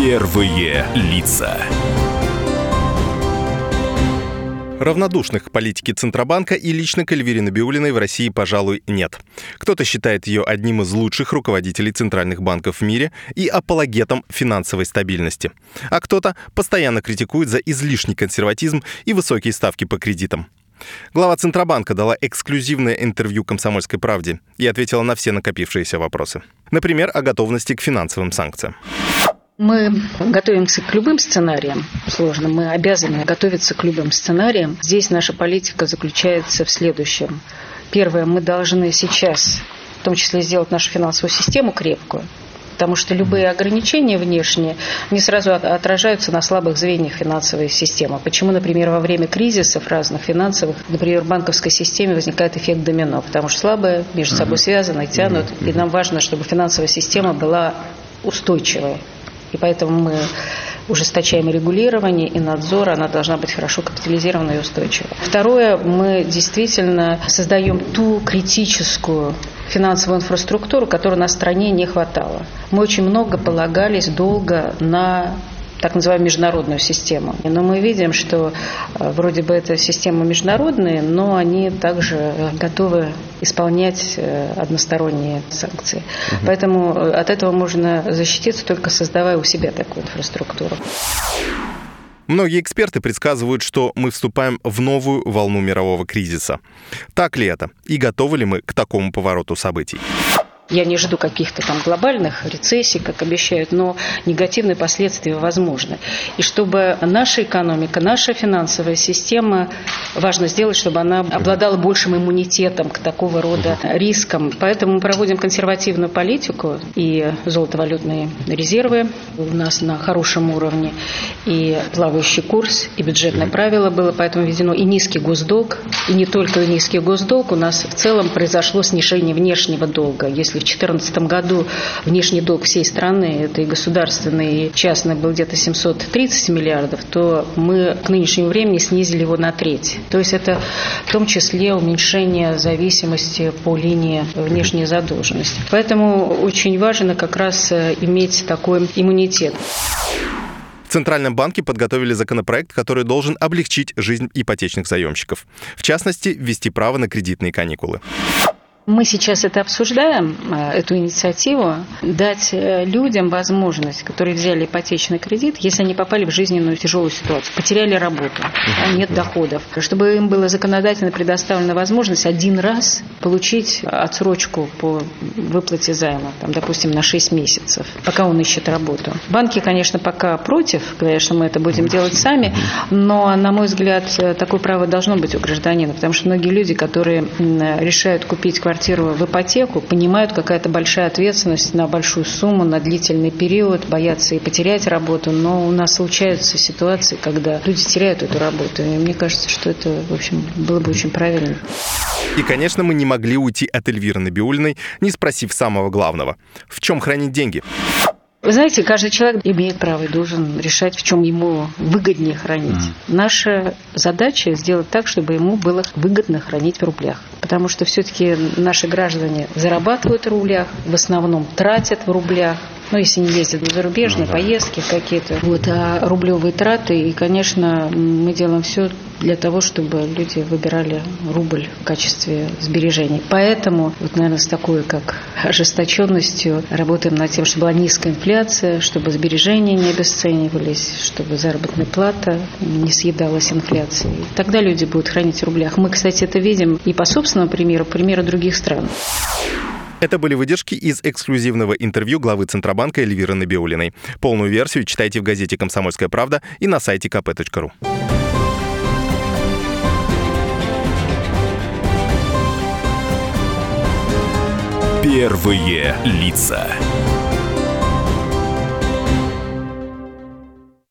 Первые лица. Равнодушных к политике Центробанка и лично к Эльвире Набиулиной в России, пожалуй, нет. Кто-то считает ее одним из лучших руководителей центральных банков в мире и апологетом финансовой стабильности. А кто-то постоянно критикует за излишний консерватизм и высокие ставки по кредитам. Глава Центробанка дала эксклюзивное интервью «Комсомольской правде» и ответила на все накопившиеся вопросы. Например, о готовности к финансовым санкциям. Мы готовимся к любым сценариям сложным. Мы обязаны готовиться к любым сценариям. Здесь наша политика заключается в следующем. Первое, мы должны сейчас, в том числе, сделать нашу финансовую систему крепкую, потому что любые ограничения внешние, они сразу отражаются на слабых звеньях финансовой системы. Почему, например, во время кризисов разных финансовых, например, в банковской системе возникает эффект домино, потому что слабые между собой связаны, тянут, и нам важно, чтобы финансовая система была устойчивой, и поэтому мы ужесточаем регулирование и надзор, она должна быть хорошо капитализирована и устойчива. Второе, мы действительно создаем ту критическую финансовую инфраструктуру, которой на стране не хватало. Мы очень много полагались долго на так называемую международную систему. Но мы видим, что э, вроде бы это системы международные, но они также э, готовы исполнять э, односторонние санкции. Угу. Поэтому от этого можно защититься, только создавая у себя такую инфраструктуру. Многие эксперты предсказывают, что мы вступаем в новую волну мирового кризиса. Так ли это? И готовы ли мы к такому повороту событий? Я не жду каких-то там глобальных рецессий, как обещают, но негативные последствия возможны. И чтобы наша экономика, наша финансовая система, важно сделать, чтобы она обладала большим иммунитетом к такого рода рискам. Поэтому мы проводим консервативную политику, и золотовалютные резервы у нас на хорошем уровне, и плавающий курс, и бюджетное правило было поэтому введено, и низкий госдолг, и не только низкий госдолг, у нас в целом произошло снижение внешнего долга. Если в 2014 году внешний долг всей страны, это и государственный, и частный, был где-то 730 миллиардов, то мы к нынешнему времени снизили его на треть. То есть это в том числе уменьшение зависимости по линии внешней задолженности. Поэтому очень важно как раз э, иметь такой иммунитет. В Центральном банке подготовили законопроект, который должен облегчить жизнь ипотечных заемщиков. В частности, ввести право на кредитные каникулы. Мы сейчас это обсуждаем, э, эту инициативу, дать э, людям возможность, которые взяли ипотечный кредит, если они попали в жизненную тяжелую ситуацию, потеряли работу, а нет доходов, чтобы им была законодательно предоставлена возможность один раз получить отсрочку по выплате займа, там, допустим, на 6 месяцев, пока он ищет работу. Банки, конечно, пока против, говорят, что мы это будем делать сами, но, на мой взгляд, такое право должно быть у гражданина, потому что многие люди, которые решают купить квартиру, квартиру в ипотеку, понимают, какая то большая ответственность на большую сумму, на длительный период, боятся и потерять работу, но у нас случаются ситуации, когда люди теряют эту работу, и мне кажется, что это, в общем, было бы очень правильно. И, конечно, мы не могли уйти от Эльвиры Набиулиной, не спросив самого главного. В чем хранить деньги? Вы знаете, каждый человек имеет право и должен решать, в чем ему выгоднее хранить. Mm. Наша задача сделать так, чтобы ему было выгодно хранить в рублях. Потому что все-таки наши граждане зарабатывают в рублях, в основном тратят в рублях, ну, если не ездят в зарубежные ну, да. поездки какие-то, вот, а рублевые траты. И, конечно, мы делаем все для того, чтобы люди выбирали рубль в качестве сбережений. Поэтому, вот, наверное, с такой, как ожесточенностью работаем над тем, чтобы была низкая инфляция, чтобы сбережения не обесценивались, чтобы заработная плата не съедалась инфляцией. Тогда люди будут хранить в рублях. Мы, кстати, это видим и по собственному примеру, примеру других стран. Это были выдержки из эксклюзивного интервью главы Центробанка Эльвиры Набиулиной. Полную версию читайте в газете «Комсомольская правда» и на сайте kp.ru. Первые лица.